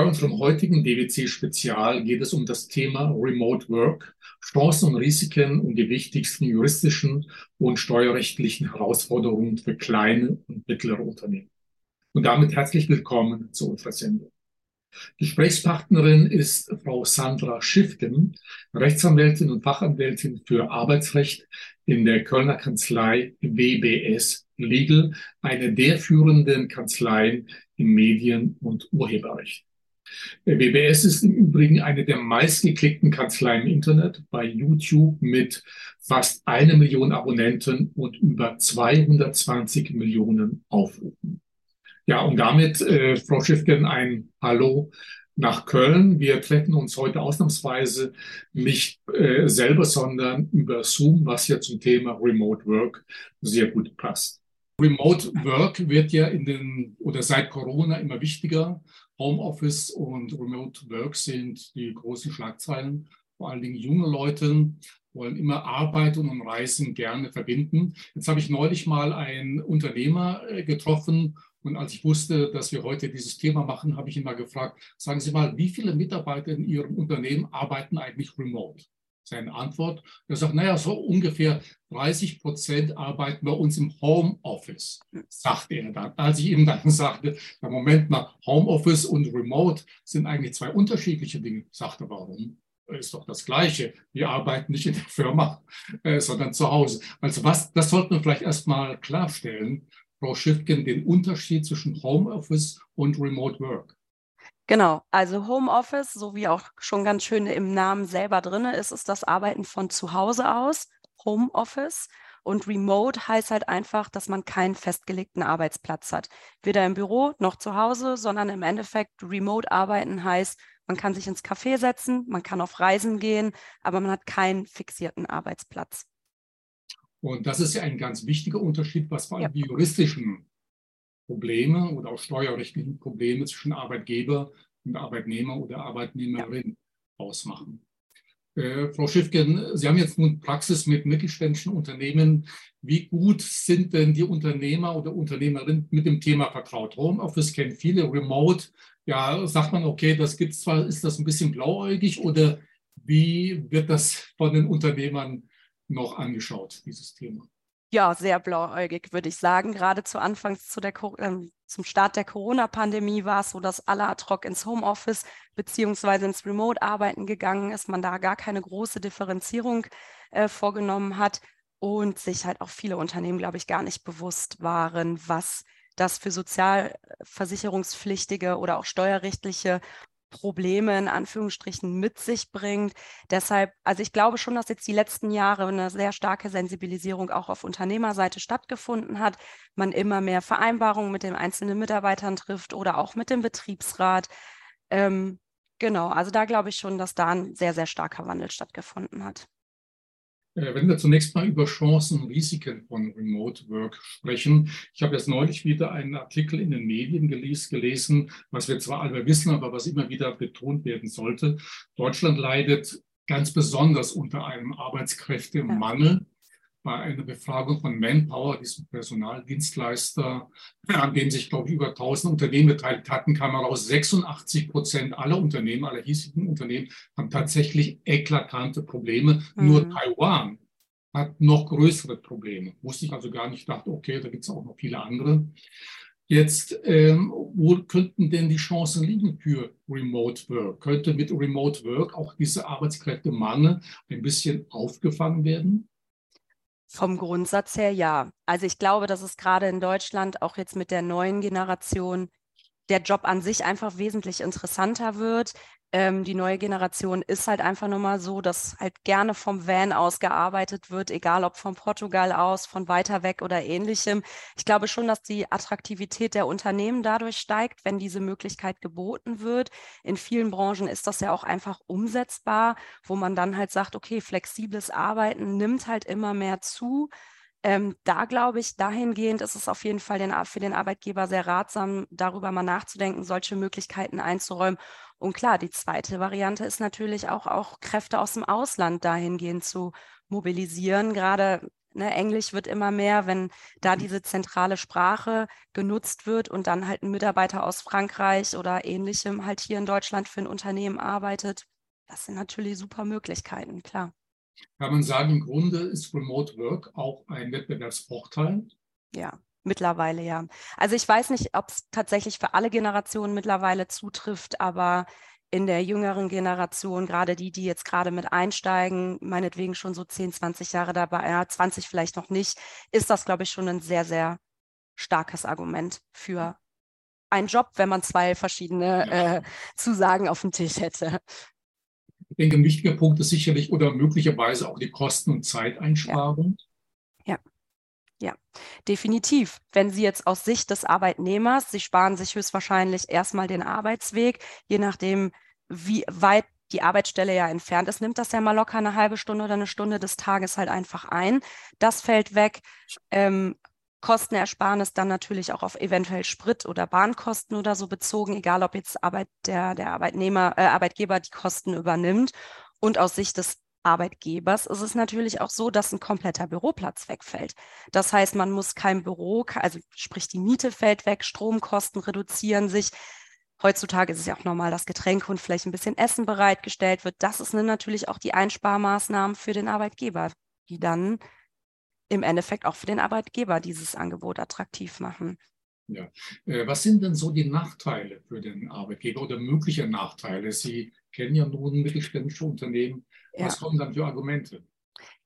Bei unserem heutigen DWC-Spezial geht es um das Thema Remote Work, Chancen und Risiken und die wichtigsten juristischen und steuerrechtlichen Herausforderungen für kleine und mittlere Unternehmen. Und damit herzlich willkommen zu unserer Sendung. Gesprächspartnerin ist Frau Sandra Schiffgen, Rechtsanwältin und Fachanwältin für Arbeitsrecht in der Kölner Kanzlei WBS Legal, eine der führenden Kanzleien im Medien- und Urheberrecht. Der WBS ist im Übrigen eine der meistgeklickten Kanzleien im Internet bei YouTube mit fast eine Million Abonnenten und über 220 Millionen Aufrufen. Ja, und damit, äh, Frau Schiffgen, ein Hallo nach Köln. Wir treffen uns heute ausnahmsweise nicht äh, selber, sondern über Zoom, was ja zum Thema Remote Work sehr gut passt. Remote Work wird ja in den oder seit Corona immer wichtiger. Homeoffice und Remote Work sind die großen Schlagzeilen. Vor allen Dingen junge Leute wollen immer Arbeit und Reisen gerne verbinden. Jetzt habe ich neulich mal einen Unternehmer äh, getroffen und als ich wusste, dass wir heute dieses Thema machen, habe ich ihn mal gefragt, sagen Sie mal, wie viele Mitarbeiter in Ihrem Unternehmen arbeiten eigentlich remote? Seine Antwort, er sagt, naja, so ungefähr 30 Prozent arbeiten bei uns im Homeoffice, sagte er dann. Als ich ihm dann sagte, na Moment mal, Homeoffice und Remote sind eigentlich zwei unterschiedliche Dinge, sagte warum? Ist doch das Gleiche. Wir arbeiten nicht in der Firma, äh, sondern zu Hause. Also was, das sollten wir vielleicht erstmal klarstellen. Frau Schiffgen, den Unterschied zwischen Homeoffice und Remote Work. Genau, also Homeoffice, so wie auch schon ganz schön im Namen selber drin ist, ist das Arbeiten von zu Hause aus, Homeoffice. Und Remote heißt halt einfach, dass man keinen festgelegten Arbeitsplatz hat. Weder im Büro noch zu Hause, sondern im Endeffekt Remote arbeiten heißt, man kann sich ins Café setzen, man kann auf Reisen gehen, aber man hat keinen fixierten Arbeitsplatz. Und das ist ja ein ganz wichtiger Unterschied, was vor allem ja. die juristischen Probleme oder auch steuerrechtlichen Probleme zwischen Arbeitgeber und Arbeitnehmer oder Arbeitnehmerin ausmachen. Äh, Frau Schiffgen, Sie haben jetzt nun Praxis mit mittelständischen Unternehmen. Wie gut sind denn die Unternehmer oder Unternehmerinnen mit dem Thema vertraut? Homeoffice kennen viele, Remote, ja, sagt man, okay, das gibt es zwar, ist das ein bisschen blauäugig oder wie wird das von den Unternehmern noch angeschaut, dieses Thema? Ja, sehr blauäugig, würde ich sagen. Gerade zu Anfangs zu der, äh, zum Start der Corona-Pandemie war es so, dass alle ad hoc ins Homeoffice beziehungsweise ins Remote-Arbeiten gegangen ist, man da gar keine große Differenzierung äh, vorgenommen hat und sich halt auch viele Unternehmen, glaube ich, gar nicht bewusst waren, was das für sozialversicherungspflichtige oder auch steuerrechtliche Probleme in Anführungsstrichen mit sich bringt. Deshalb, also ich glaube schon, dass jetzt die letzten Jahre eine sehr starke Sensibilisierung auch auf Unternehmerseite stattgefunden hat. Man immer mehr Vereinbarungen mit den einzelnen Mitarbeitern trifft oder auch mit dem Betriebsrat. Ähm, genau, also da glaube ich schon, dass da ein sehr, sehr starker Wandel stattgefunden hat. Äh, wenn wir zunächst mal über Chancen und Risiken von Remote Work sprechen. Ich habe jetzt neulich wieder einen Artikel in den Medien gelesen, was wir zwar alle wissen, aber was immer wieder betont werden sollte. Deutschland leidet ganz besonders unter einem Arbeitskräftemangel bei einer Befragung von Manpower, diesem Personaldienstleister, an dem sich, glaube ich, über 1000 Unternehmen beteiligt hatten, kam heraus, 86 Prozent aller Unternehmen, aller hiesigen Unternehmen haben tatsächlich eklatante Probleme. Mhm. Nur Taiwan hat noch größere Probleme. Wusste ich also gar nicht, dachte, okay, da gibt es auch noch viele andere. Jetzt, ähm, wo könnten denn die Chancen liegen für Remote Work? Könnte mit Remote Work auch diese Arbeitskräftemangel ein bisschen aufgefangen werden? Vom Grundsatz her ja. Also ich glaube, dass es gerade in Deutschland auch jetzt mit der neuen Generation der Job an sich einfach wesentlich interessanter wird. Ähm, die neue Generation ist halt einfach nur mal so, dass halt gerne vom Van aus gearbeitet wird, egal ob von Portugal aus, von weiter weg oder ähnlichem. Ich glaube schon, dass die Attraktivität der Unternehmen dadurch steigt, wenn diese Möglichkeit geboten wird. In vielen Branchen ist das ja auch einfach umsetzbar, wo man dann halt sagt, okay, flexibles Arbeiten nimmt halt immer mehr zu. Ähm, da glaube ich, dahingehend ist es auf jeden Fall den, für den Arbeitgeber sehr ratsam, darüber mal nachzudenken, solche Möglichkeiten einzuräumen. Und klar, die zweite Variante ist natürlich auch, auch Kräfte aus dem Ausland dahingehend zu mobilisieren. Gerade Ne? Englisch wird immer mehr, wenn da mhm. diese zentrale Sprache genutzt wird und dann halt ein Mitarbeiter aus Frankreich oder ähnlichem halt hier in Deutschland für ein Unternehmen arbeitet. Das sind natürlich super Möglichkeiten, klar. Kann man sagen, im Grunde ist Remote Work auch ein Wettbewerbsvorteil? Ja, mittlerweile ja. Also ich weiß nicht, ob es tatsächlich für alle Generationen mittlerweile zutrifft, aber in der jüngeren Generation, gerade die, die jetzt gerade mit einsteigen, meinetwegen schon so 10, 20 Jahre dabei, ja, 20 vielleicht noch nicht, ist das, glaube ich, schon ein sehr, sehr starkes Argument für einen Job, wenn man zwei verschiedene äh, Zusagen auf dem Tisch hätte. Ich denke, ein wichtiger Punkt ist sicherlich oder möglicherweise auch die Kosten- und Zeiteinsparung. Ja. ja. Ja, definitiv. Wenn Sie jetzt aus Sicht des Arbeitnehmers, Sie sparen sich höchstwahrscheinlich erstmal den Arbeitsweg, je nachdem, wie weit die Arbeitsstelle ja entfernt ist, nimmt das ja mal locker eine halbe Stunde oder eine Stunde des Tages halt einfach ein. Das fällt weg. Ähm, Kostenersparnis dann natürlich auch auf eventuell Sprit- oder Bahnkosten oder so bezogen, egal ob jetzt Arbeit der, der Arbeitnehmer, äh, Arbeitgeber die Kosten übernimmt. Und aus Sicht des Arbeitgebers ist es natürlich auch so, dass ein kompletter Büroplatz wegfällt. Das heißt, man muss kein Büro, also sprich die Miete fällt weg, Stromkosten reduzieren sich. Heutzutage ist es ja auch normal, dass Getränke und vielleicht ein bisschen Essen bereitgestellt wird. Das ist natürlich auch die Einsparmaßnahmen für den Arbeitgeber, die dann im Endeffekt auch für den Arbeitgeber dieses Angebot attraktiv machen. Ja. Äh, was sind denn so die Nachteile für den Arbeitgeber oder mögliche Nachteile? Sie kennen ja nun mittelständische Unternehmen. Was ja. kommen dann für Argumente?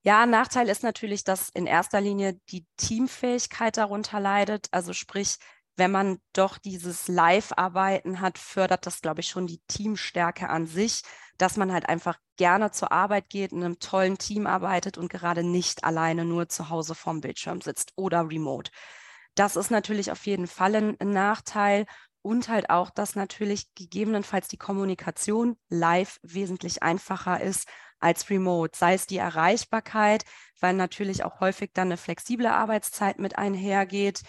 Ja, Nachteil ist natürlich, dass in erster Linie die Teamfähigkeit darunter leidet. Also sprich, wenn man doch dieses Live-Arbeiten hat, fördert das, glaube ich, schon die Teamstärke an sich, dass man halt einfach gerne zur Arbeit geht, in einem tollen Team arbeitet und gerade nicht alleine nur zu Hause vorm Bildschirm sitzt oder remote. Das ist natürlich auf jeden Fall ein, ein Nachteil und halt auch, dass natürlich gegebenenfalls die Kommunikation live wesentlich einfacher ist als remote, sei es die Erreichbarkeit, weil natürlich auch häufig dann eine flexible Arbeitszeit mit einhergeht.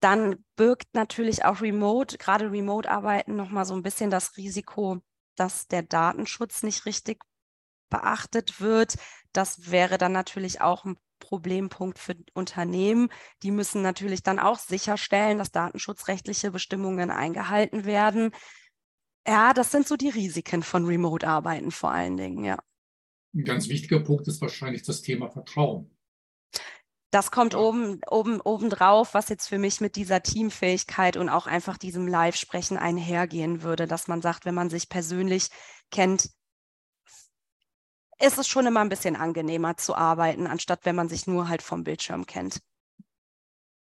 Dann birgt natürlich auch Remote, gerade Remote-Arbeiten nochmal so ein bisschen das Risiko, dass der Datenschutz nicht richtig beachtet wird. Das wäre dann natürlich auch ein Problempunkt für Unternehmen. Die müssen natürlich dann auch sicherstellen, dass datenschutzrechtliche Bestimmungen eingehalten werden. Ja, das sind so die Risiken von Remote-Arbeiten vor allen Dingen, ja. Ein ganz wichtiger Punkt ist wahrscheinlich das Thema Vertrauen. Das kommt oben, oben, oben drauf, was jetzt für mich mit dieser Teamfähigkeit und auch einfach diesem Live-Sprechen einhergehen würde, dass man sagt, wenn man sich persönlich kennt, ist es schon immer ein bisschen angenehmer zu arbeiten, anstatt wenn man sich nur halt vom Bildschirm kennt.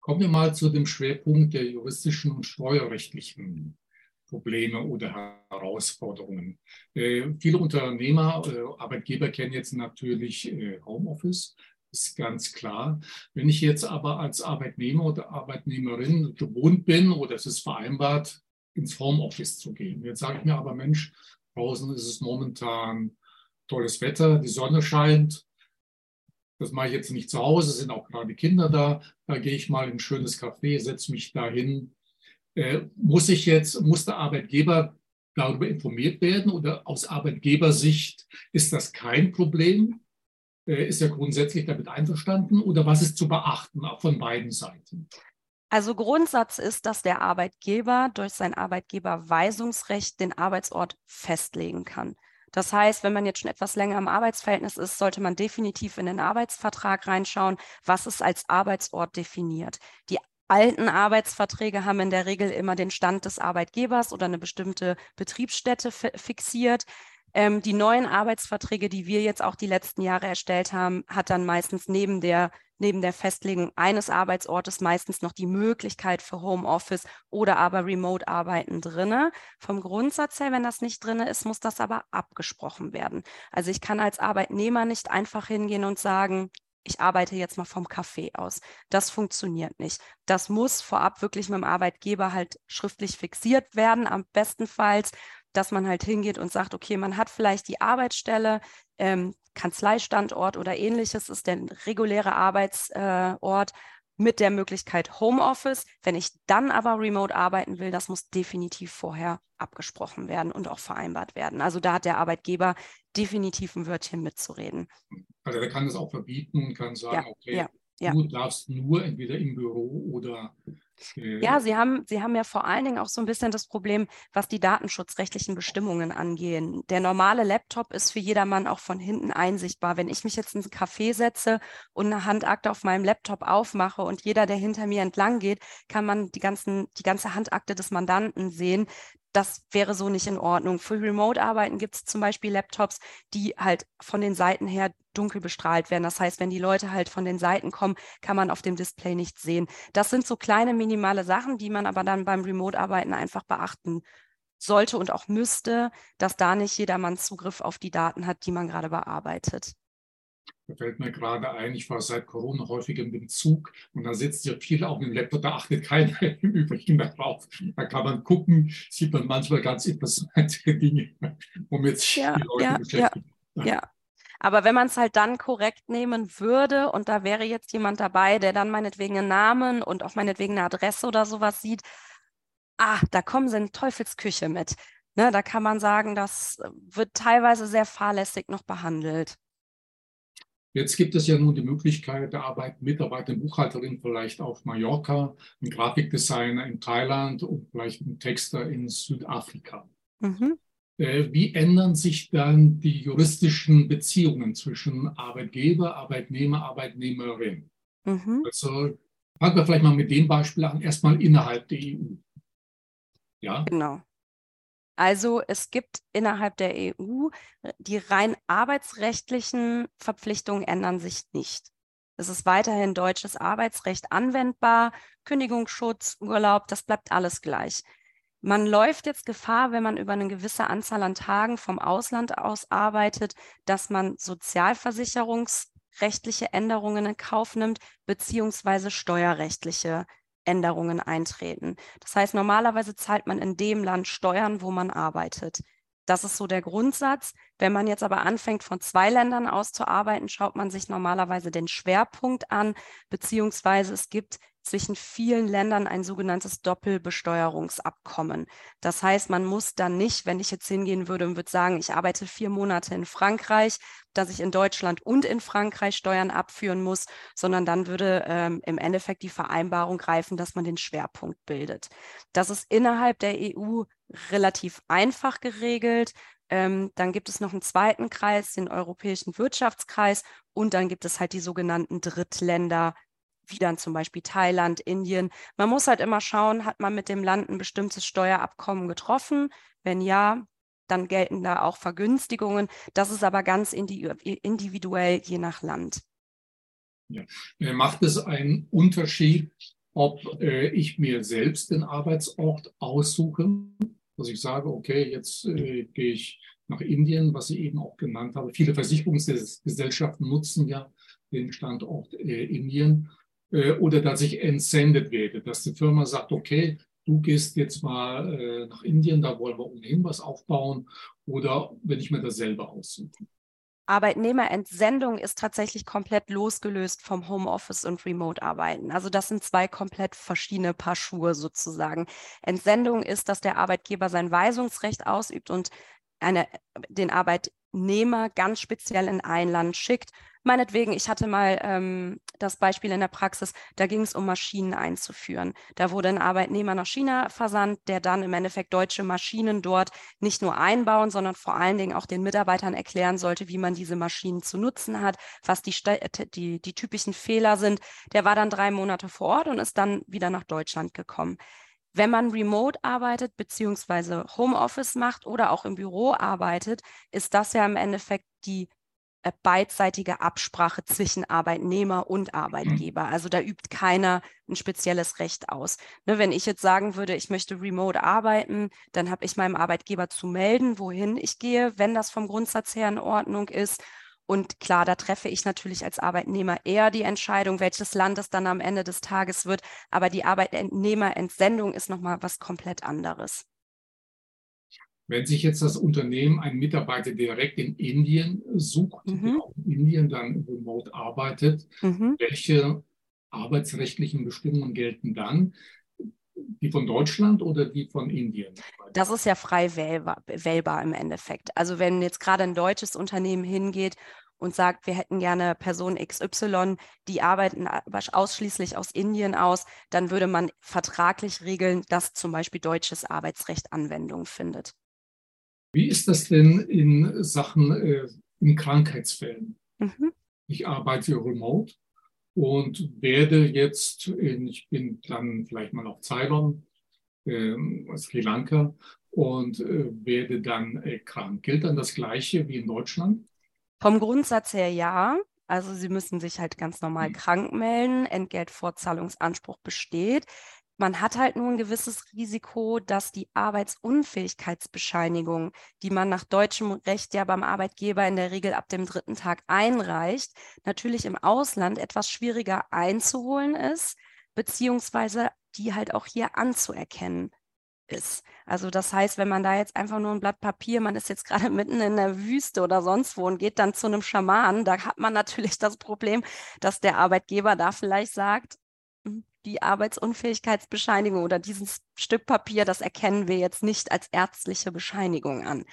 Kommen wir mal zu dem Schwerpunkt der juristischen und steuerrechtlichen Probleme oder Herausforderungen. Äh, viele Unternehmer, äh, Arbeitgeber kennen jetzt natürlich äh, Homeoffice, ist ganz klar. Wenn ich jetzt aber als Arbeitnehmer oder Arbeitnehmerin gewohnt bin oder es ist vereinbart, ins Homeoffice zu gehen. Jetzt sage ich mir aber, Mensch, draußen ist es momentan tolles Wetter, die Sonne scheint. Das mache ich jetzt nicht zu Hause, sind auch gerade Kinder da. Da gehe ich mal in ein schönes Café, setze mich da hin. Äh, muss ich jetzt, muss der Arbeitgeber darüber informiert werden oder aus Arbeitgebersicht ist das kein Problem? Äh, ist er grundsätzlich damit einverstanden oder was ist zu beachten, von beiden Seiten? Also Grundsatz ist, dass der Arbeitgeber durch sein Arbeitgeberweisungsrecht den Arbeitsort festlegen kann. Das heißt, wenn man jetzt schon etwas länger im Arbeitsverhältnis ist, sollte man definitiv in den Arbeitsvertrag reinschauen, was ist als Arbeitsort definiert. Die alten Arbeitsverträge haben in der Regel immer den Stand des Arbeitgebers oder eine bestimmte Betriebsstätte fixiert. Ähm, die neuen Arbeitsverträge, die wir jetzt auch die letzten Jahre erstellt haben, hat dann meistens neben der neben der Festlegung eines Arbeitsortes meistens noch die Möglichkeit für Homeoffice oder aber Remote-Arbeiten drinne. Vom Grundsatz her, wenn das nicht drinne ist, muss das aber abgesprochen werden. Also ich kann als Arbeitnehmer nicht einfach hingehen und sagen, ich arbeite jetzt mal vom Café aus. Das funktioniert nicht. Das muss vorab wirklich mit dem Arbeitgeber halt schriftlich fixiert werden, am bestenfalls, dass man halt hingeht und sagt, okay, man hat vielleicht die Arbeitsstelle, ähm, Kanzleistandort oder ähnliches ist der reguläre Arbeitsort. mit der Möglichkeit Homeoffice. Wenn ich dann aber remote arbeiten will, das muss definitiv vorher abgesprochen werden und auch vereinbart werden. Also da hat der Arbeitgeber definitiv ein Wörtchen mitzureden. Also er kann das auch verbieten und kann sagen, ja, okay, ja, ja. du darfst nur entweder im Büro oder ja, Sie haben, Sie haben ja vor allen Dingen auch so ein bisschen das Problem, was die datenschutzrechtlichen Bestimmungen angehen. Der normale Laptop ist für jedermann auch von hinten einsichtbar. Wenn ich mich jetzt ins Café setze und eine Handakte auf meinem Laptop aufmache und jeder, der hinter mir entlang geht, kann man die, ganzen, die ganze Handakte des Mandanten sehen das wäre so nicht in Ordnung. Für Remote-Arbeiten gibt es zum Beispiel Laptops, die halt von den Seiten her dunkel bestrahlt werden. Das heißt, wenn die Leute halt von den Seiten kommen, kann man auf dem Display nichts sehen. Das sind so kleine minimale Sachen, die man aber dann beim Remote-Arbeiten einfach beachten sollte und auch müsste, dass da nicht jedermann Zugriff auf die Daten hat, die man gerade bearbeitet. Da fällt mir gerade ein, ich war seit Corona häufig im Zug und da sitzt ja viel auf dem Laptop, da achtet keiner im Übrigen darauf. Da kann man gucken, sieht man manchmal ganz interessante Dinge, womit sich ja, die Leute ja, beschäftigen. Ja, ja. Aber wenn man es halt dann korrekt nehmen würde und da wäre jetzt jemand dabei, der dann meinetwegen einen Namen und auch meinetwegen eine Adresse oder sowas sieht, ah, da kommen sie in Teufelsküche mit. Ne, da kann man sagen, das wird teilweise sehr fahrlässig noch behandelt. Jetzt gibt es ja nun die Möglichkeit, da arbeiten Mitarbeiter, Buchhalterin vielleicht auf Mallorca, ein Grafikdesigner in Thailand und vielleicht ein Texter in Südafrika. Mhm. Äh, wie ändern sich dann die juristischen Beziehungen zwischen Arbeitgeber, Arbeitnehmer, Arbeitnehmerin? Mhm. Also fangen wir vielleicht mal mit dem Beispiel an, erstmal innerhalb der EU. Ja? Genau. Also es gibt innerhalb der EU äh, die rein arbeitsrechtlichen Verpflichtungen ändern sich nicht. Es ist weiterhin deutsches Arbeitsrecht anwendbar, Kündigungsschutz, Urlaub, das bleibt alles gleich. Man läuft jetzt Gefahr, wenn man über eine gewisse Anzahl an Tagen vom Ausland aus arbeitet, dass man sozialversicherungsrechtliche Änderungen in Kauf nimmt, beziehungsweise steuerrechtliche Änderungen eintreten. Das heißt, normalerweise zahlt man in dem Land Steuern, wo man arbeitet. Das ist so der Grundsatz. Wenn man jetzt aber anfängt, von zwei Ländern aus zu arbeiten, schaut man sich normalerweise den Schwerpunkt an, beziehungsweise es gibt zwischen vielen Ländern ein sogenanntes Doppelbesteuerungsabkommen. Das heißt, man muss dann nicht, wenn ich jetzt hingehen würde und würde sagen, ich arbeite vier Monate in Frankreich, dass ich in Deutschland und in Frankreich Steuern abführen muss, sondern dann würde ähm, im Endeffekt die Vereinbarung greifen, dass man den Schwerpunkt bildet. Das ist innerhalb der EU relativ einfach geregelt. Ähm, dann gibt es noch einen zweiten Kreis, den Europäischen Wirtschaftskreis, und dann gibt es halt die sogenannten Drittländer, wie dann zum Beispiel Thailand, Indien. Man muss halt immer schauen, hat man mit dem Land ein bestimmtes Steuerabkommen getroffen? Wenn ja, dann gelten da auch Vergünstigungen. Das ist aber ganz individuell je nach Land. Ja. Macht es einen Unterschied, ob äh, ich mir selbst den Arbeitsort aussuche, dass ich sage, okay, jetzt äh, gehe ich nach Indien, was ich eben auch genannt habe. Viele Versicherungsgesellschaften nutzen ja den Standort äh, Indien oder dass ich entsendet werde, dass die Firma sagt, okay, du gehst jetzt mal äh, nach Indien, da wollen wir ohnehin was aufbauen oder wenn ich mir das selber aussuche. Arbeitnehmerentsendung ist tatsächlich komplett losgelöst vom Homeoffice und Remote-Arbeiten. Also das sind zwei komplett verschiedene Paar Schuhe sozusagen. Entsendung ist, dass der Arbeitgeber sein Weisungsrecht ausübt und eine, den Arbeitnehmer ganz speziell in ein Land schickt Meinetwegen, ich hatte mal ähm, das Beispiel in der Praxis, da ging es um Maschinen einzuführen. Da wurde ein Arbeitnehmer nach China versandt, der dann im Endeffekt deutsche Maschinen dort nicht nur einbauen, sondern vor allen Dingen auch den Mitarbeitern erklären sollte, wie man diese Maschinen zu nutzen hat, was die, die, die typischen Fehler sind. Der war dann drei Monate vor Ort und ist dann wieder nach Deutschland gekommen. Wenn man remote arbeitet beziehungsweise Homeoffice macht oder auch im Büro arbeitet, ist das ja im Endeffekt die äh, beidseitige Absprache zwischen Arbeitnehmer und mhm. Arbeitgeber. Also da übt keiner ein spezielles Recht aus. Ne, wenn ich jetzt sagen würde, ich möchte remote arbeiten, dann habe ich meinem Arbeitgeber zu melden, wohin ich gehe, wenn das vom Grundsatz her in Ordnung ist. Und klar, da treffe ich natürlich als Arbeitnehmer eher die Entscheidung, welches Land es dann am Ende des Tages wird. Aber die Arbeitnehmerentsendung ist nochmal was komplett anderes. Wenn sich jetzt das Unternehmen einen Mitarbeiter direkt in Indien sucht, mhm. der auch in Indien dann remote arbeitet, mhm. welche arbeitsrechtlichen Bestimmungen gelten dann? Die von Deutschland oder die von Indien? Das ist ja frei wählbar, wählbar im Endeffekt. Also wenn jetzt gerade ein deutsches Unternehmen hingeht und sagt, wir hätten gerne Person XY, die arbeiten ausschließlich aus Indien aus, dann würde man vertraglich regeln, dass zum Beispiel deutsches Arbeitsrecht Anwendung findet. Wie ist das denn in Sachen äh, in Krankheitsfällen? Mhm. Ich arbeite remote und werde jetzt, in, ich bin dann vielleicht mal auf Ceylon, äh, Sri Lanka und äh, werde dann äh, krank. Gilt dann das Gleiche wie in Deutschland? Vom Grundsatz her ja. Also Sie müssen sich halt ganz normal mhm. krank melden, Entgeltvorzahlungsanspruch besteht. Man hat halt nur ein gewisses Risiko, dass die Arbeitsunfähigkeitsbescheinigung, die man nach deutschem Recht ja beim Arbeitgeber in der Regel ab dem dritten Tag einreicht, natürlich im Ausland etwas schwieriger einzuholen ist, beziehungsweise die halt auch hier anzuerkennen ist. Also das heißt, wenn man da jetzt einfach nur ein Blatt Papier, man ist jetzt gerade mitten in der Wüste oder sonst wo und geht dann zu einem Schamanen, da hat man natürlich das Problem, dass der Arbeitgeber da vielleicht sagt, die Arbeitsunfähigkeitsbescheinigung oder dieses Stück Papier, das erkennen wir jetzt nicht als ärztliche Bescheinigung an.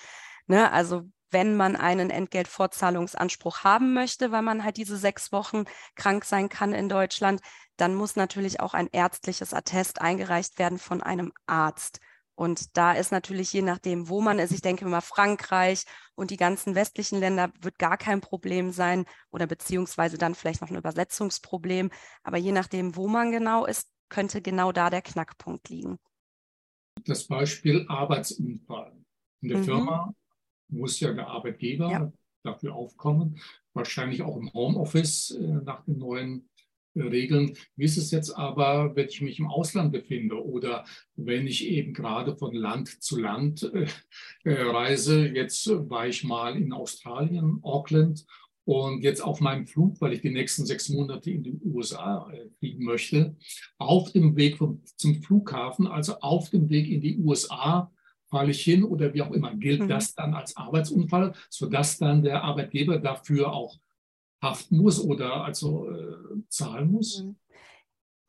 Ne? Also wenn man einen Entgeltvorzahlungsanspruch haben möchte, weil man halt diese sechs Wochen krank sein kann in Deutschland, dann muss natürlich auch ein ärztliches Attest eingereicht werden von einem Arzt. Und da ist natürlich je nachdem, wo man ist, ich denke immer Frankreich und die ganzen westlichen Länder wird gar kein Problem sein oder beziehungsweise dann vielleicht noch ein Übersetzungsproblem. Aber je nachdem, wo man genau ist, könnte genau da der Knackpunkt liegen. Das Beispiel Arbeitsunfall. In der mhm. Firma muss ja der Arbeitgeber ja. dafür aufkommen, wahrscheinlich auch im Homeoffice äh, nach den neuen regeln. Wie ist es jetzt aber, wenn ich mich im Ausland befinde oder wenn ich eben gerade von Land zu Land äh, äh, reise? Jetzt war ich mal in Australien, Auckland und jetzt auf meinem Flug, weil ich die nächsten sechs Monate in die USA äh, fliegen möchte, auf dem Weg vom, zum Flughafen, also auf dem Weg in die USA, falle ich hin oder wie auch immer. Gilt mhm. das dann als Arbeitsunfall, sodass dann der Arbeitgeber dafür auch haften muss oder also äh, zahlen muss? Mhm.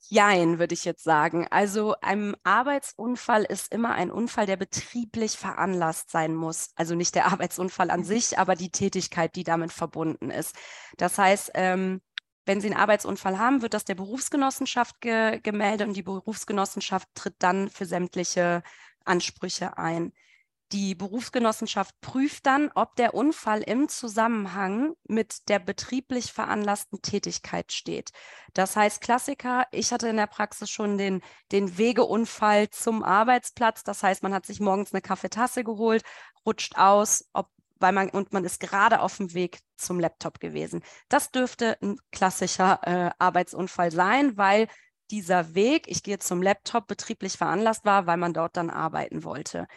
Jein, würde ich jetzt sagen. Also ein Arbeitsunfall ist immer ein Unfall, der betrieblich veranlasst sein muss. Also nicht der Arbeitsunfall an sich, aber die Tätigkeit, die damit verbunden ist. Das heißt, ähm, wenn Sie einen Arbeitsunfall haben, wird das der Berufsgenossenschaft ge gemeldet und die Berufsgenossenschaft tritt dann für sämtliche Ansprüche ein. Die Berufsgenossenschaft prüft dann, ob der Unfall im Zusammenhang mit der betrieblich veranlassten Tätigkeit steht. Das heißt, Klassiker, ich hatte in der Praxis schon den, den Wegeunfall zum Arbeitsplatz. Das heißt, man hat sich morgens eine Kaffeetasse geholt, rutscht aus, ob, weil man, und man ist gerade auf dem Weg zum Laptop gewesen. Das dürfte ein klassischer äh, Arbeitsunfall sein, weil dieser Weg, ich gehe zum Laptop, betrieblich veranlasst war, weil man dort dann arbeiten wollte.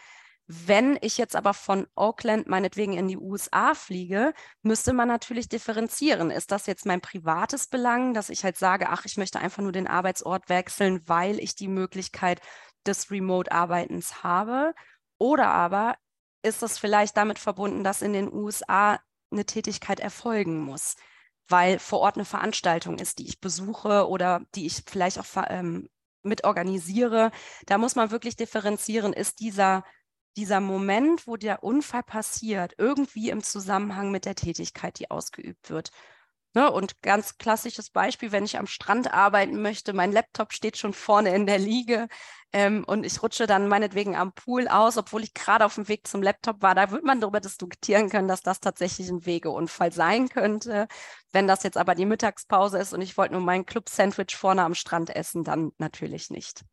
Wenn ich jetzt aber von Auckland meinetwegen in die USA fliege, müsste man natürlich differenzieren. Ist das jetzt mein privates Belang, dass ich halt sage, ach, ich möchte einfach nur den Arbeitsort wechseln, weil ich die Möglichkeit des Remote-Arbeitens habe? Oder aber ist das vielleicht damit verbunden, dass in den USA eine Tätigkeit erfolgen muss? weil vor Ort eine Veranstaltung ist, die ich besuche oder die ich vielleicht auch ähm, mit organisiere. Da muss man wirklich differenzieren, ist dieser dieser Moment, wo der Unfall passiert, irgendwie im Zusammenhang mit der Tätigkeit, die ausgeübt wird. Ne? Und ganz klassisches Beispiel, wenn ich am Strand arbeiten möchte, mein Laptop steht schon vorne in der Liege ähm, und ich rutsche dann meinetwegen am Pool aus, obwohl ich gerade auf dem Weg zum Laptop war, da wird man darüber diskutieren können, dass das tatsächlich ein Wegeunfall sein könnte. Wenn das jetzt aber die Mittagspause ist und ich wollte nur mein Club-Sandwich vorne am Strand essen, dann natürlich nicht.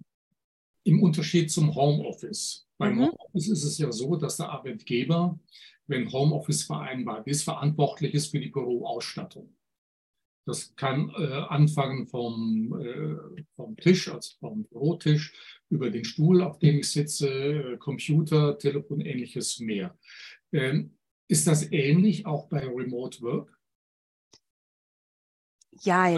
Im Unterschied zum Homeoffice. Beim mhm. Homeoffice ist es ja so, dass der Arbeitgeber, wenn Homeoffice vereinbart ist, verantwortlich ist für die Büroausstattung. Das kann äh, anfangen vom, äh, vom Tisch, also vom Bürotisch, über den Stuhl, auf dem ich sitze, äh, Computer, Telefon, ähnliches mehr. Ähm, ist das ähnlich auch bei Remote Work? Ja,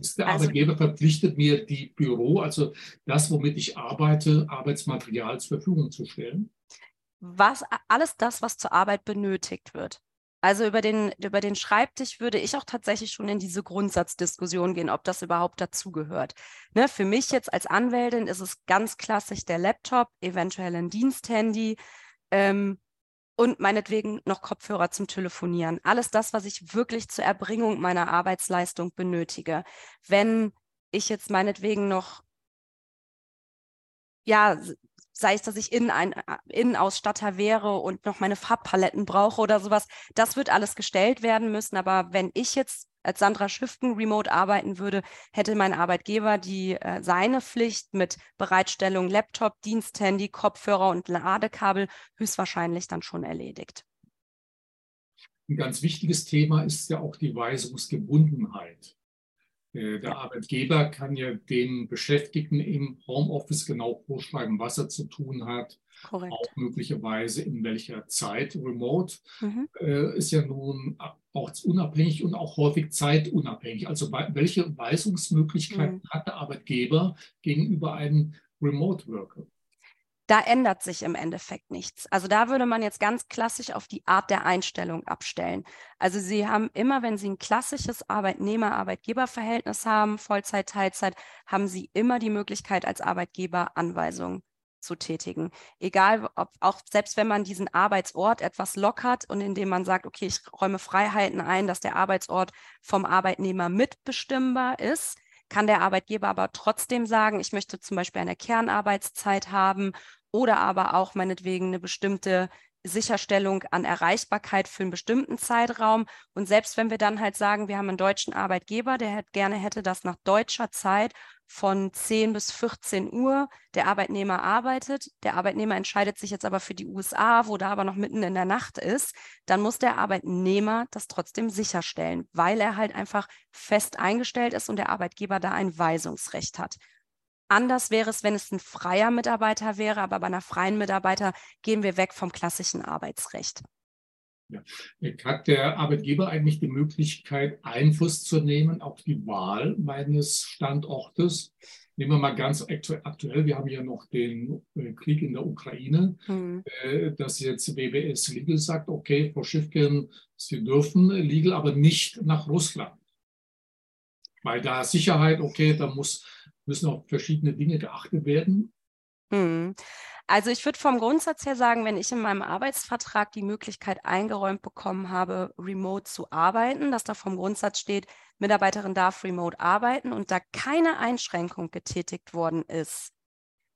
ist der also, Arbeitgeber verpflichtet, mir die Büro, also das, womit ich arbeite, Arbeitsmaterial zur Verfügung zu stellen? Was, alles das, was zur Arbeit benötigt wird. Also über den, über den Schreibtisch würde ich auch tatsächlich schon in diese Grundsatzdiskussion gehen, ob das überhaupt dazugehört. Ne, für mich jetzt als Anwältin ist es ganz klassisch der Laptop, eventuell ein Diensthandy ähm, und meinetwegen noch Kopfhörer zum Telefonieren. Alles das, was ich wirklich zur Erbringung meiner Arbeitsleistung benötige. Wenn ich jetzt meinetwegen noch ja, sei es, dass ich Innen äh, Innenausstatter wäre und noch meine Farbpaletten brauche oder sowas. Das wird alles gestellt werden müssen. Aber wenn ich jetzt als Sandra Schiften remote arbeiten würde, hätte mein Arbeitgeber die äh, seine Pflicht mit Bereitstellung Laptop, Diensthandy, Kopfhörer und Ladekabel höchstwahrscheinlich dann schon erledigt. Ein ganz wichtiges Thema ist ja auch die Weisungsgebundenheit. Äh, der Arbeitgeber kann ja dem Beschäftigten im Homeoffice genau vorschreiben, was er zu tun hat, Korrekt. auch möglicherweise in welcher Zeit. Remote mhm. äh, ist ja nun auch unabhängig und auch häufig zeitunabhängig. Also welche Weisungsmöglichkeiten mhm. hat der Arbeitgeber gegenüber einem Remote Worker? Da ändert sich im Endeffekt nichts. Also da würde man jetzt ganz klassisch auf die Art der Einstellung abstellen. Also Sie haben immer, wenn Sie ein klassisches Arbeitnehmer-Arbeitgeber-Verhältnis haben, Vollzeit, Teilzeit, haben Sie immer die Möglichkeit als Arbeitgeber Anweisungen zu tätigen. Egal, ob auch selbst wenn man diesen Arbeitsort etwas lockert und indem man sagt, okay, ich räume Freiheiten ein, dass der Arbeitsort vom Arbeitnehmer mitbestimmbar ist, kann der Arbeitgeber aber trotzdem sagen, ich möchte zum Beispiel eine Kernarbeitszeit haben oder aber auch meinetwegen eine bestimmte Sicherstellung an Erreichbarkeit für einen bestimmten Zeitraum. Und selbst wenn wir dann halt sagen, wir haben einen deutschen Arbeitgeber, der halt gerne hätte, dass nach deutscher Zeit von 10 bis 14 Uhr der Arbeitnehmer arbeitet. Der Arbeitnehmer entscheidet sich jetzt aber für die USA, wo da aber noch mitten in der Nacht ist. Dann muss der Arbeitnehmer das trotzdem sicherstellen, weil er halt einfach fest eingestellt ist und der Arbeitgeber da ein Weisungsrecht hat. Anders wäre es, wenn es ein freier Mitarbeiter wäre, aber bei einer freien Mitarbeiter gehen wir weg vom klassischen Arbeitsrecht. Ja. Hat der Arbeitgeber eigentlich die Möglichkeit, Einfluss zu nehmen auf die Wahl meines Standortes? Nehmen wir mal ganz aktuell, wir haben ja noch den äh, Krieg in der Ukraine, hm. Äh, dass jetzt WWS Legal sagt, okay, Frau Schiffgen, Sie dürfen Legal, aber nicht nach Russland. Weil da Sicherheit, okay, da muss müssen auch verschiedene Dinge geachtet werden? Hm. Also ich würde vom Grundsatz her sagen, wenn ich in meinem Arbeitsvertrag die Möglichkeit eingeräumt bekommen habe, remote zu arbeiten, dass da vom Grundsatz steht, Mitarbeiterin darf remote arbeiten und da keine Einschränkung getätigt worden ist,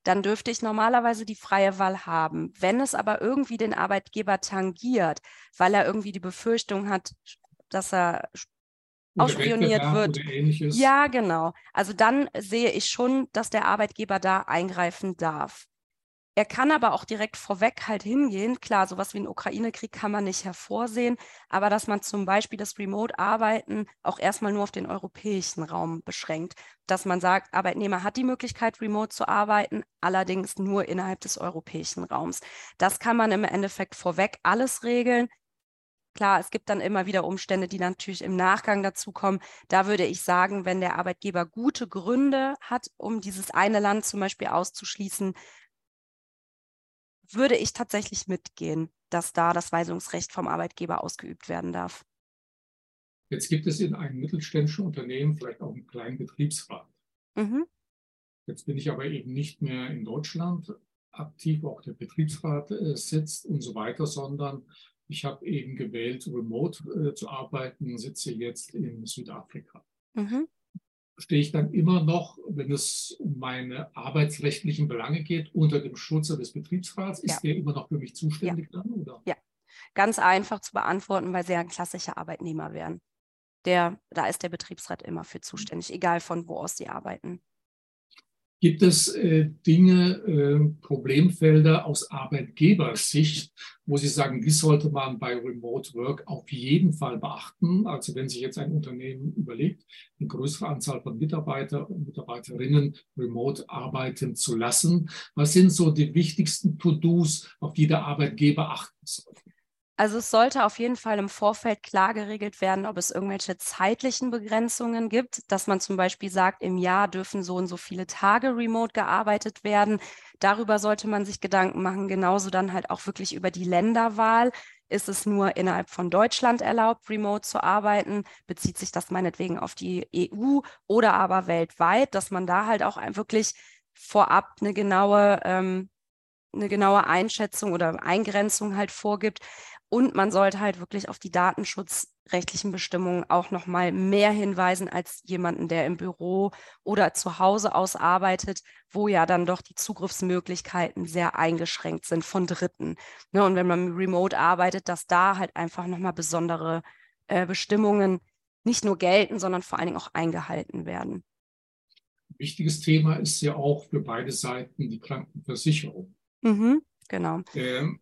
dann dürfte ich normalerweise die freie Wahl haben. Wenn es aber irgendwie den Arbeitgeber tangiert, weil er irgendwie die Befürchtung hat, dass er ausspioniert wird. Ja, genau. Also dann sehe ich schon, dass der Arbeitgeber da eingreifen darf. Er kann aber auch direkt vorweg halt hingehen. Klar, sowas wie ein Ukraine-Krieg kann man nicht hervorsehen, aber dass man zum Beispiel das Remote-Arbeiten auch erstmal nur auf den europäischen Raum beschränkt. Dass man sagt, Arbeitnehmer hat die Möglichkeit, remote zu arbeiten, allerdings nur innerhalb des europäischen Raums. Das kann man im Endeffekt vorweg alles regeln. Klar, es gibt dann immer wieder Umstände, die natürlich im Nachgang dazukommen. Da würde ich sagen, wenn der Arbeitgeber gute Gründe hat, um dieses eine Land zum Beispiel auszuschließen, würde ich tatsächlich mitgehen, dass da das Weisungsrecht vom Arbeitgeber ausgeübt werden darf. Jetzt gibt es in einem mittelständischen Unternehmen vielleicht auch einen kleinen Betriebsrat. Mhm. Jetzt bin ich aber eben nicht mehr in Deutschland aktiv, auch der Betriebsrat äh, sitzt und so weiter, sondern ich habe eben gewählt, remote äh, zu arbeiten, sitze jetzt in Südafrika. Mhm. Stehe ich dann immer noch, wenn es um meine arbeitsrechtlichen Belange geht, unter dem Schutz des Betriebsrats? Ist ja. der immer noch für mich zuständig ja. dann? Oder? Ja, ganz einfach zu beantworten, weil Sie ein klassischer Arbeitnehmer wären. Der, da ist der Betriebsrat immer für zuständig, egal von wo aus Sie arbeiten. Gibt es äh, Dinge, äh, Problemfelder aus Arbeitgebersicht, wo Sie sagen, die sollte man bei Remote Work auf jeden Fall beachten? Also wenn sich jetzt ein Unternehmen überlegt, eine größere Anzahl von Mitarbeiter und Mitarbeiterinnen remote arbeiten zu lassen, was sind so die wichtigsten To-Dos, auf die der Arbeitgeber achten sollte? Also es sollte auf jeden Fall im Vorfeld klar geregelt werden, ob es irgendwelche zeitlichen Begrenzungen gibt, dass man zum Beispiel sagt, im Jahr dürfen so und so viele Tage remote gearbeitet werden. Darüber sollte man sich Gedanken machen, genauso dann halt auch wirklich über die Länderwahl. ist es nur innerhalb von Deutschland erlaubt, remote zu arbeiten? Bezieht sich das meinetwegen auf die EU oder aber weltweit, dass man da halt auch wirklich vorab eine genaue, ähm, eine genaue Einschätzung oder Eingrenzung halt vorgibt. Und man sollte halt wirklich auf die datenschutzrechtlichen Bestimmungen auch nochmal mehr hinweisen als jemanden, der im Büro oder zu Hause aus arbeitet, wo ja dann doch die Zugriffsmöglichkeiten sehr eingeschränkt sind von Dritten. Ne, und wenn man remote arbeitet, dass da halt einfach nochmal besondere äh, Bestimmungen nicht nur gelten, sondern vor allen Dingen auch eingehalten werden. Wichtiges Thema ist ja auch für beide Seiten die Krankenversicherung. Mhm, genau. Ähm,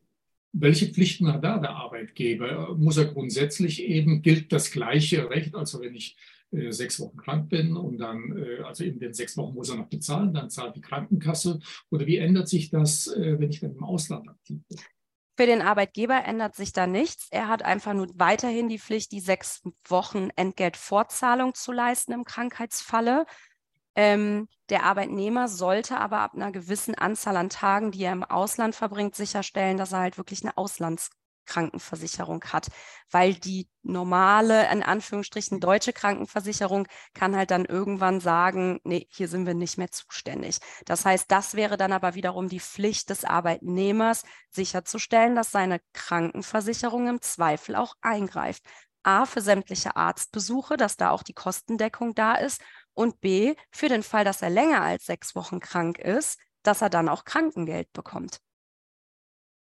welche Pflichten hat da der Arbeitgeber? Muss er grundsätzlich eben, gilt das gleiche Recht, also wenn ich äh, sechs Wochen krank bin und dann, äh, also in den sechs Wochen muss er noch bezahlen, dann zahlt die Krankenkasse. Oder wie ändert sich das, äh, wenn ich dann im Ausland aktiv bin? Für den Arbeitgeber ändert sich da nichts. Er hat einfach nur weiterhin die Pflicht, die sechs Wochen Entgeltfortzahlung zu leisten im Krankheitsfalle. Ähm, der Arbeitnehmer sollte aber ab einer gewissen Anzahl an Tagen, die er im Ausland verbringt, sicherstellen, dass er halt wirklich eine Auslandskrankenversicherung hat, weil die normale, in Anführungsstrichen deutsche Krankenversicherung kann halt dann irgendwann sagen, nee, hier sind wir nicht mehr zuständig. Das heißt, das wäre dann aber wiederum die Pflicht des Arbeitnehmers, sicherzustellen, dass seine Krankenversicherung im Zweifel auch eingreift. A, für sämtliche Arztbesuche, dass da auch die Kostendeckung da ist und B, für den Fall, dass er länger als sechs Wochen krank ist, dass er dann auch Krankengeld bekommt.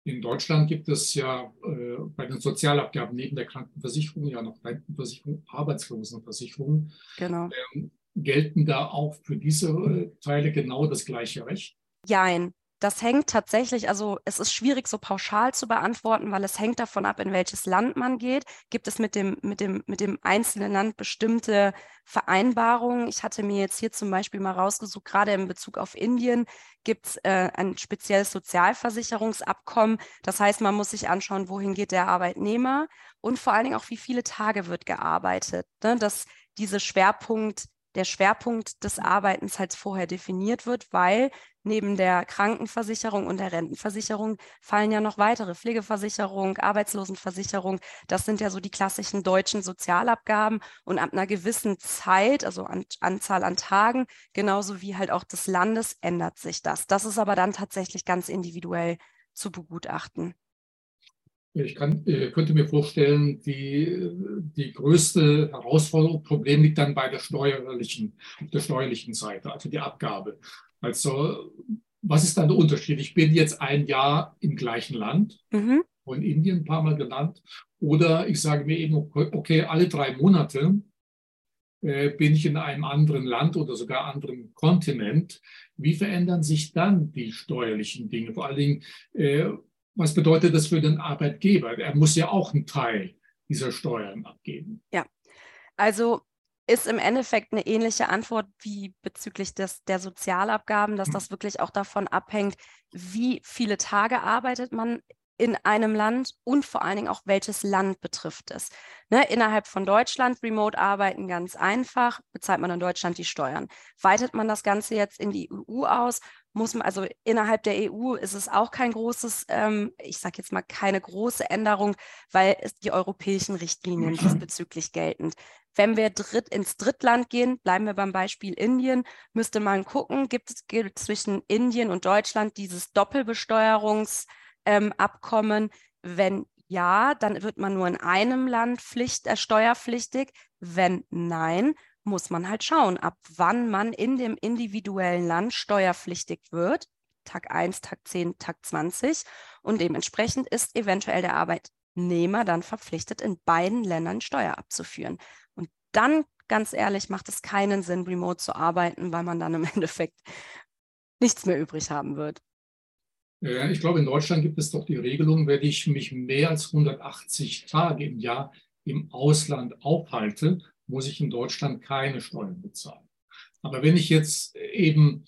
In Deutschland gibt es ja äh, bei den Sozialabgaben neben der Krankenversicherung ja noch Rentenversicherung, Arbeitslosenversicherung. Genau. Ähm, gelten da auch für diese äh, Teile genau das gleiche Recht? Jein. Das hängt tatsächlich, also es ist schwierig so pauschal zu beantworten, weil es hängt davon ab, in welches Land man geht. Gibt es mit dem, mit dem, mit dem einzelnen Land bestimmte Vereinbarungen? Ich hatte mir jetzt hier zum Beispiel mal rausgesucht, gerade in Bezug auf Indien gibt es äh, ein spezielles Sozialversicherungsabkommen. Das heißt, man muss sich anschauen, wohin geht der Arbeitnehmer und vor allen Dingen auch, wie viele Tage wird gearbeitet. Ne? Dass diese Schwerpunkt der Schwerpunkt des Arbeitens halt vorher definiert wird, weil neben der Krankenversicherung und der Rentenversicherung fallen ja noch weitere Pflegeversicherung, Arbeitslosenversicherung. Das sind ja so die klassischen deutschen Sozialabgaben und ab einer gewissen Zeit, also an, Anzahl an Tagen, genauso wie halt auch des Landes, ändert sich das. Das ist aber dann tatsächlich ganz individuell zu begutachten. Ich kann, äh, könnte mir vorstellen, die, die größte Herausforderung, Problem liegt dann bei der steuerlichen, der steuerlichen Seite, also die Abgabe. Also, was ist dann der Unterschied? Ich bin jetzt ein Jahr im gleichen Land, mhm. in Indien ein paar Mal genannt, oder ich sage mir eben, okay, alle drei Monate äh, bin ich in einem anderen Land oder sogar anderen Kontinent. Wie verändern sich dann die steuerlichen Dinge? Vor allen Dingen, äh, was bedeutet das für den Arbeitgeber? Er muss ja auch einen Teil dieser Steuern abgeben. Ja, also ist im Endeffekt eine ähnliche Antwort wie bezüglich des, der Sozialabgaben, dass das wirklich auch davon abhängt, wie viele Tage arbeitet man in einem Land und vor allen Dingen auch, welches Land betrifft es. Ne, innerhalb von Deutschland remote arbeiten ganz einfach, bezahlt man in Deutschland die Steuern. Weitet man das Ganze jetzt in die EU aus, muss man, also innerhalb der EU ist es auch kein großes, ähm, ich sage jetzt mal keine große Änderung, weil die europäischen Richtlinien diesbezüglich geltend. Wenn wir dritt, ins Drittland gehen, bleiben wir beim Beispiel Indien, müsste man gucken, gibt es zwischen Indien und Deutschland dieses Doppelbesteuerungsabkommen? Ähm, Wenn ja, dann wird man nur in einem Land Pflicht, äh, steuerpflichtig. Wenn nein, muss man halt schauen, ab wann man in dem individuellen Land steuerpflichtig wird. Tag 1, Tag 10, Tag 20. Und dementsprechend ist eventuell der Arbeitnehmer dann verpflichtet, in beiden Ländern Steuer abzuführen. Und dann, ganz ehrlich, macht es keinen Sinn, remote zu arbeiten, weil man dann im Endeffekt nichts mehr übrig haben wird. Ich glaube, in Deutschland gibt es doch die Regelung, wenn ich mich mehr als 180 Tage im Jahr im Ausland aufhalte, muss ich in Deutschland keine Steuern bezahlen. Aber wenn ich jetzt eben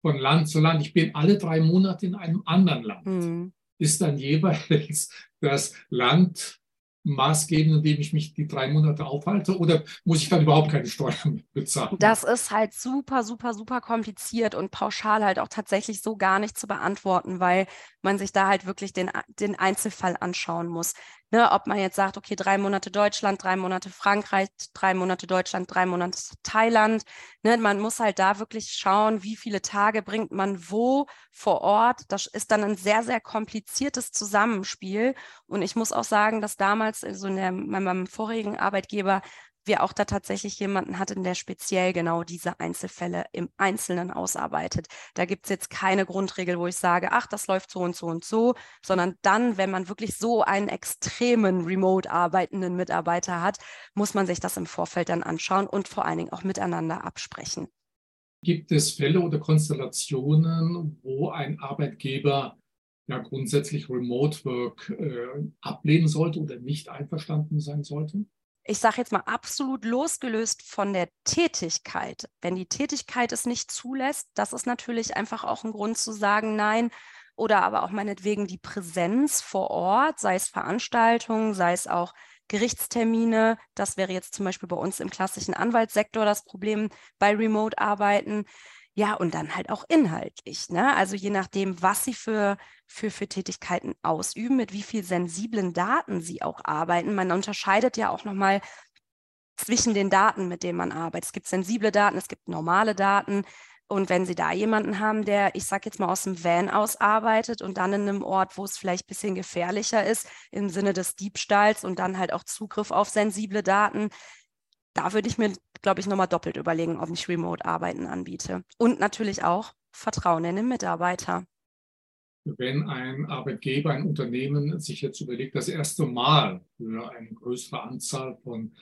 von Land zu Land, ich bin alle drei Monate in einem anderen Land, mhm. ist dann jeweils das Land maßgebend, indem ich mich die drei Monate aufhalte oder muss ich dann überhaupt keine Steuern bezahlen? Das ist halt super, super, super kompliziert und pauschal halt auch tatsächlich so gar nicht zu beantworten, weil man sich da halt wirklich den, den Einzelfall anschauen muss. Ne, ob man jetzt sagt, okay, drei Monate Deutschland, drei Monate Frankreich, drei Monate Deutschland, drei Monate Thailand. Ne, man muss halt da wirklich schauen, wie viele Tage bringt man wo vor Ort. Das ist dann ein sehr, sehr kompliziertes Zusammenspiel. Und ich muss auch sagen, dass damals, also in der, meinem vorigen Arbeitgeber, wir auch da tatsächlich jemanden hatten, der speziell genau diese Einzelfälle im Einzelnen ausarbeitet. Da gibt es jetzt keine Grundregel, wo ich sage, ach, das läuft so und so und so, sondern dann, wenn man wirklich so einen extremen remote arbeitenden Mitarbeiter hat, muss man sich das im Vorfeld dann anschauen und vor allen Dingen auch miteinander absprechen. Gibt es Fälle oder Konstellationen, wo ein Arbeitgeber ja grundsätzlich Remote Work äh, ablehnen sollte oder nicht einverstanden sein sollte? Ich sage jetzt mal absolut losgelöst von der Tätigkeit. Wenn die Tätigkeit es nicht zulässt, das ist natürlich einfach auch ein Grund zu sagen, nein. Oder aber auch meinetwegen die Präsenz vor Ort, sei es Veranstaltungen, sei es auch Gerichtstermine. Das wäre jetzt zum Beispiel bei uns im klassischen Anwaltssektor das Problem bei Remote-Arbeiten. Ja, und dann halt auch inhaltlich. Ne? Also je nachdem, was Sie für, für, für Tätigkeiten ausüben, mit wie viel sensiblen Daten Sie auch arbeiten. Man unterscheidet ja auch nochmal zwischen den Daten, mit denen man arbeitet. Es gibt sensible Daten, es gibt normale Daten. Und wenn Sie da jemanden haben, der, ich sage jetzt mal, aus dem Van aus arbeitet und dann in einem Ort, wo es vielleicht ein bisschen gefährlicher ist, im Sinne des Diebstahls und dann halt auch Zugriff auf sensible Daten, da würde ich mir, glaube ich, nochmal doppelt überlegen, ob ich Remote-Arbeiten anbiete. Und natürlich auch Vertrauen in den Mitarbeiter. Wenn ein Arbeitgeber, ein Unternehmen sich jetzt überlegt, das erste Mal für eine größere Anzahl von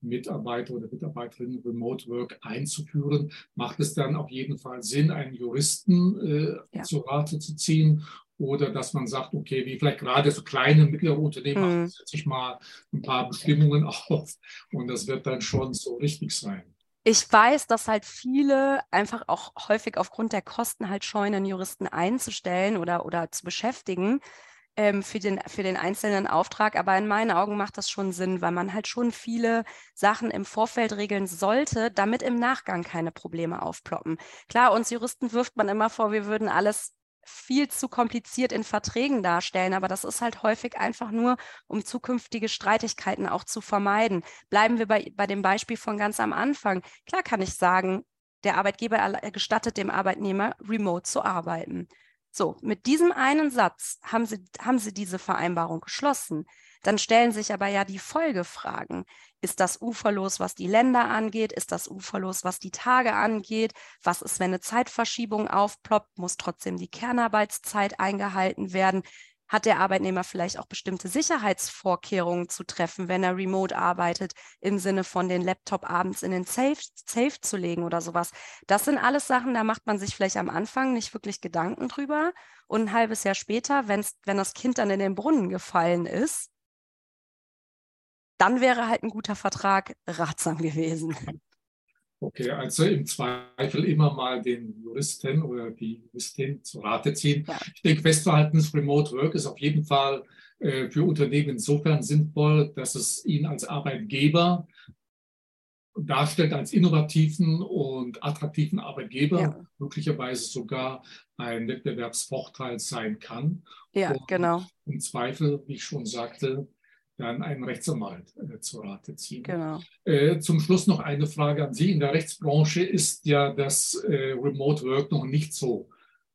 Mitarbeiter oder Mitarbeiterinnen Remote Work einzuführen, macht es dann auf jeden Fall Sinn, einen Juristen äh, ja. zu Rate zu ziehen oder dass man sagt, okay, wie vielleicht gerade so kleine, mittlere Unternehmen, mhm. setze ich mal ein paar Bestimmungen auf und das wird dann schon so richtig sein. Ich weiß, dass halt viele einfach auch häufig aufgrund der Kosten halt scheuen, einen Juristen einzustellen oder, oder zu beschäftigen ähm, für, den, für den einzelnen Auftrag. Aber in meinen Augen macht das schon Sinn, weil man halt schon viele Sachen im Vorfeld regeln sollte, damit im Nachgang keine Probleme aufploppen. Klar, uns Juristen wirft man immer vor, wir würden alles viel zu kompliziert in Verträgen darstellen, aber das ist halt häufig einfach nur, um zukünftige Streitigkeiten auch zu vermeiden. Bleiben wir bei, bei dem Beispiel von ganz am Anfang. Klar kann ich sagen, der Arbeitgeber gestattet dem Arbeitnehmer, remote zu arbeiten. So, mit diesem einen Satz haben Sie, haben Sie diese Vereinbarung geschlossen. Dann stellen sich aber ja die Folgefragen. Ist das uferlos, was die Länder angeht? Ist das uferlos, was die Tage angeht? Was ist, wenn eine Zeitverschiebung aufploppt? Muss trotzdem die Kernarbeitszeit eingehalten werden? Hat der Arbeitnehmer vielleicht auch bestimmte Sicherheitsvorkehrungen zu treffen, wenn er remote arbeitet, im Sinne von den Laptop abends in den Safe, Safe zu legen oder sowas? Das sind alles Sachen, da macht man sich vielleicht am Anfang nicht wirklich Gedanken drüber. Und ein halbes Jahr später, wenn's, wenn das Kind dann in den Brunnen gefallen ist, dann wäre halt ein guter Vertrag ratsam gewesen. Okay, also im Zweifel immer mal den Juristen oder die Juristin zu Rate ziehen. Ja. Ich denke, festverhaltenes Remote Work ist auf jeden Fall äh, für Unternehmen insofern sinnvoll, dass es ihnen als Arbeitgeber darstellt als innovativen und attraktiven Arbeitgeber, ja. möglicherweise sogar ein Wettbewerbsvorteil sein kann. Ja, und genau. Im Zweifel, wie ich schon sagte, dann einen Rechtsanwalt äh, zu Rate ziehen. Genau. Äh, zum Schluss noch eine Frage an Sie. In der Rechtsbranche ist ja das äh, Remote Work noch nicht so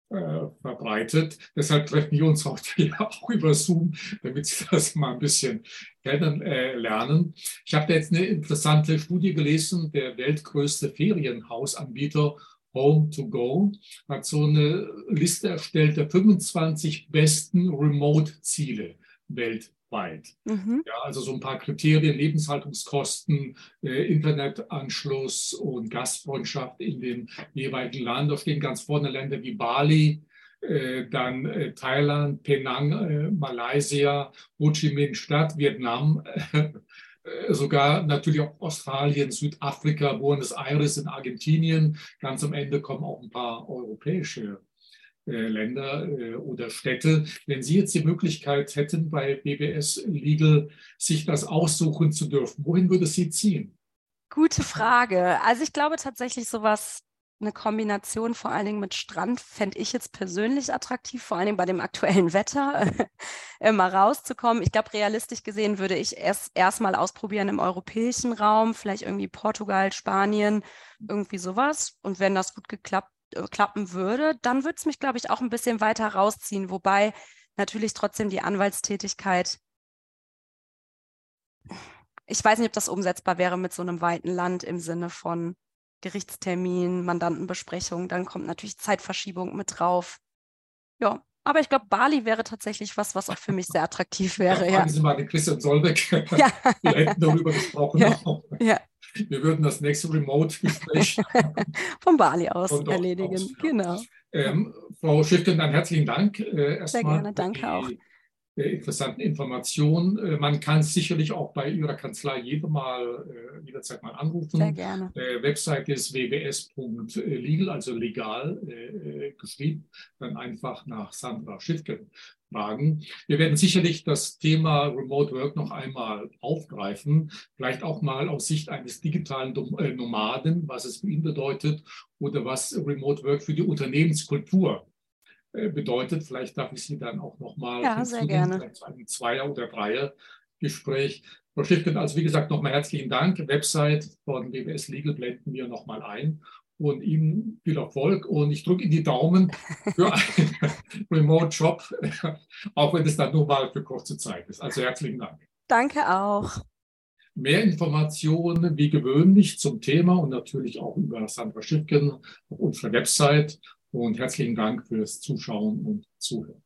äh, verbreitet. Deshalb treffen wir uns heute ja auch über Zoom, damit Sie das mal ein bisschen kennenlernen. ich habe da jetzt eine interessante Studie gelesen. Der weltgrößte Ferienhausanbieter Home to Go hat so eine Liste erstellt der 25 besten Remote-Ziele weltweit weit. Mhm. Ja, also so ein paar Kriterien, Lebenshaltungskosten, äh, Internetanschluss und Gastfreundschaft in dem jeweiligen Land. Da stehen ganz vorne Länder wie Bali, äh, dann äh, Thailand, Penang, äh, Malaysia, Ho Chi Minh Stadt, Vietnam. Äh, sogar natürlich auch Australien, Südafrika, Buenos Aires in Argentinien. Ganz am Ende kommen auch ein paar europäische Länder äh, oder Städte. Wenn Sie jetzt die Möglichkeit hätten, bei BBS Legal sich das aussuchen zu dürfen, wohin würde Sie ziehen? Gute Frage. Also ich glaube tatsächlich sowas eine Kombination vor allen Dingen mit Strand fände ich jetzt persönlich attraktiv, vor allen Dingen bei dem aktuellen Wetter, äh, mal rauszukommen. Ich glaube, realistisch gesehen würde ich erst erstmal ausprobieren im europäischen Raum, vielleicht irgendwie Portugal, Spanien, irgendwie sowas. Und wenn das gut geklappt, äh, klappen würde, dann würde es mich, glaube ich, auch ein bisschen weiter rausziehen. Wobei natürlich trotzdem die Anwaltstätigkeit ich weiß nicht, ob das umsetzbar wäre mit so einem weiten Land im Sinne von Gerichtstermin, Mandantenbesprechung, dann kommt natürlich Zeitverschiebung mit drauf. Ja, aber ich glaube, Bali wäre tatsächlich was, was auch für mich sehr attraktiv wäre. Ja, ja. Sie mal den Christian Solbeck. Ja. Wir hätten darüber gesprochen. Ja. Ja. Wir würden das nächste Remote-Gespräch von Bali aus erledigen. Aus. Genau. Ähm, Frau Schiffken, dann herzlichen Dank. Äh, Sehr gerne, danke auch interessanten Informationen. Äh, man kann sicherlich auch bei Ihrer Kanzlei jede mal, äh, jederzeit mal anrufen. Sehr gerne. Äh, Website ist wws.legal, also legal äh, geschrieben. Dann einfach nach Sandra Schiffken fragen. Wir werden sicherlich das Thema Remote Work noch einmal aufgreifen, vielleicht auch mal aus Sicht eines digitalen Nomaden, was es für ihn bedeutet oder was Remote Work für die Unternehmenskultur äh, bedeutet. Vielleicht darf ich Sie dann auch nochmal ja, sehr gerne. zu einem Zweier- oder Dreier-Gespräch. Frau Schiffken, also wie gesagt, nochmal herzlichen Dank. Website von BWS Legal blenden wir nochmal ein und Ihnen viel Erfolg. Und ich drücke Ihnen die Daumen für einen Remote-Job, auch wenn es dann nur mal für kurze Zeit ist. Also herzlichen Dank. Danke auch. Mehr Informationen wie gewöhnlich zum Thema und natürlich auch über Sandra Schiffken auf unserer Website und herzlichen Dank fürs Zuschauen und Zuhören.